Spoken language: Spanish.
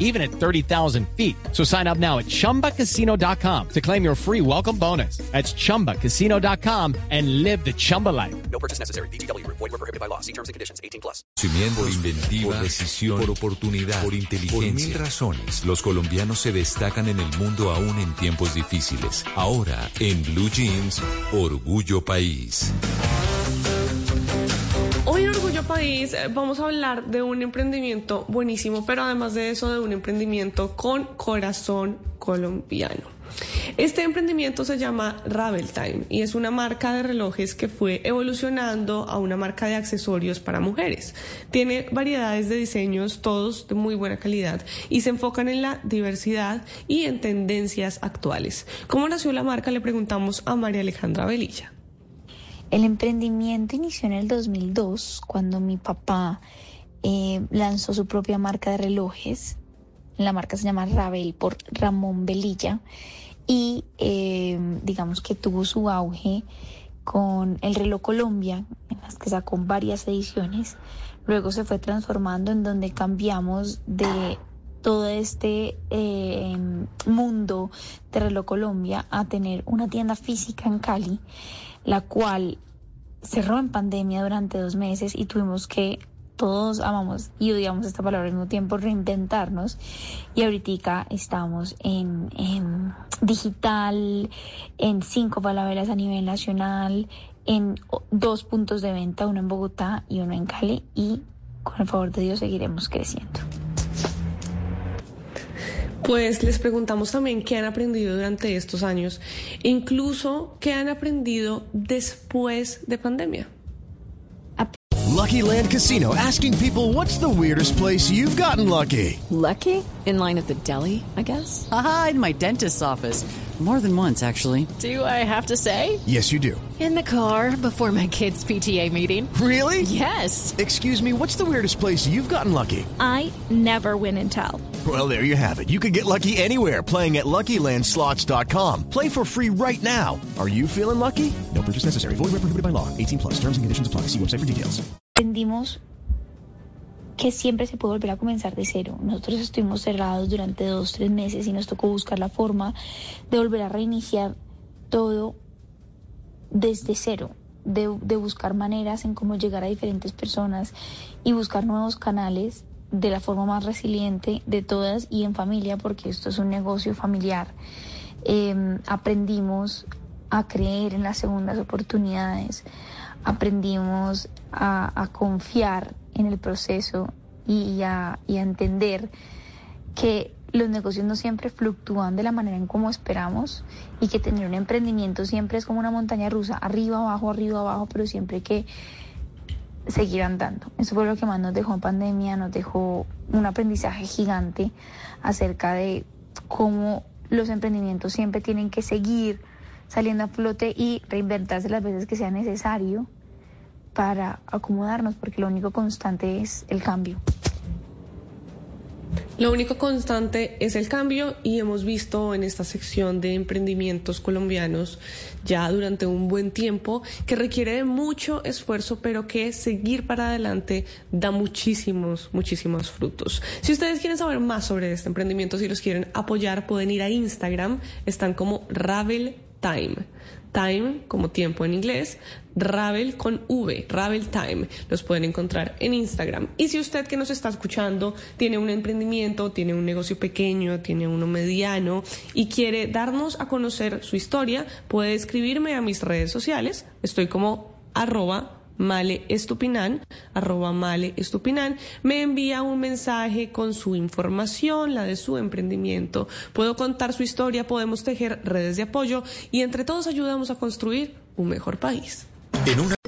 even at 30,000 feet. So sign up now at chumbacasino.com to claim your free welcome bonus. That's chumbacasino.com and live the Chumba life. No purchase necessary. BGW. Void were prohibited by law. See terms and conditions. 18 plus. Por inventiva, por decisión, por oportunidad, por inteligencia. Por mil razones, los colombianos se destacan en el mundo aún en tiempos difíciles. Ahora, en Blue Jeans, Orgullo País. Eh, vamos a hablar de un emprendimiento buenísimo, pero además de eso de un emprendimiento con corazón colombiano. Este emprendimiento se llama Ravel Time y es una marca de relojes que fue evolucionando a una marca de accesorios para mujeres. Tiene variedades de diseños, todos de muy buena calidad, y se enfocan en la diversidad y en tendencias actuales. ¿Cómo nació la marca? Le preguntamos a María Alejandra Velilla. El emprendimiento inició en el 2002 cuando mi papá eh, lanzó su propia marca de relojes. La marca se llama Ravel por Ramón Velilla y eh, digamos que tuvo su auge con el reloj Colombia, en las que sacó varias ediciones. Luego se fue transformando en donde cambiamos de todo este eh, mundo de reloj Colombia a tener una tienda física en Cali, la cual cerró en pandemia durante dos meses y tuvimos que todos amamos y odiamos esta palabra al mismo tiempo, reinventarnos. Y ahorita estamos en, digital, en cinco palabras a nivel nacional, en dos puntos de venta, uno en Bogotá y uno en Cali. Y con el favor de Dios seguiremos creciendo. Pues les preguntamos también qué han aprendido durante estos años, incluso qué han aprendido después de pandemia. Lucky Land Casino asking people what's the weirdest place you've gotten lucky? Lucky? In line at the deli, I guess? Aha, in my dentist's office. More than once, actually. Do I have to say? Yes, you do. In the car before my kids' PTA meeting. Really? Yes. Excuse me, what's the weirdest place you've gotten lucky? I never win and tell. Well, there you have it. You can get lucky anywhere playing at LuckyLandSlots.com. Play for free right now. Are you feeling lucky? No purchase necessary. Void where prohibited by law. 18 plus. Terms conditions apply. Website for details. Entendimos que siempre se puede volver a comenzar de cero. Nosotros estuvimos cerrados durante dos, tres meses y nos tocó buscar la forma de volver a reiniciar todo desde cero, de buscar maneras en cómo llegar a diferentes personas y buscar nuevos canales de la forma más resiliente de todas y en familia, porque esto es un negocio familiar. Eh, aprendimos a creer en las segundas oportunidades, aprendimos a, confiar en el proceso y a, entender que los negocios no siempre fluctúan de la manera en como esperamos y que tener un emprendimiento siempre es como una montaña rusa, arriba, abajo, arriba, abajo, pero siempre que seguir andando. Eso fue lo que más nos dejó en pandemia, nos dejó un aprendizaje gigante acerca de cómo los emprendimientos siempre tienen que seguir saliendo a flote y reinventarse las veces que sea necesario para acomodarnos, porque lo único constante es el cambio. Lo único constante es el cambio y hemos visto en esta sección de emprendimientos colombianos ya durante un buen tiempo que requiere de mucho esfuerzo, pero que seguir para adelante da muchísimos, muchísimos frutos. Si ustedes quieren saber más sobre este emprendimiento, si los quieren apoyar, pueden ir a Instagram, están como Ravel Time. Time como tiempo en inglés, Ravel con V, Ravel Time. Los pueden encontrar en Instagram. Y si usted que nos está escuchando tiene un emprendimiento, tiene un negocio pequeño, tiene uno mediano y quiere darnos a conocer su historia, puede escribirme a mis redes sociales. Estoy como arroba Male Estupinan, arroba Male Estupinan, me envía un mensaje con su información, la de su emprendimiento. Puedo contar su historia, podemos tejer redes de apoyo y entre todos ayudamos a construir un mejor país.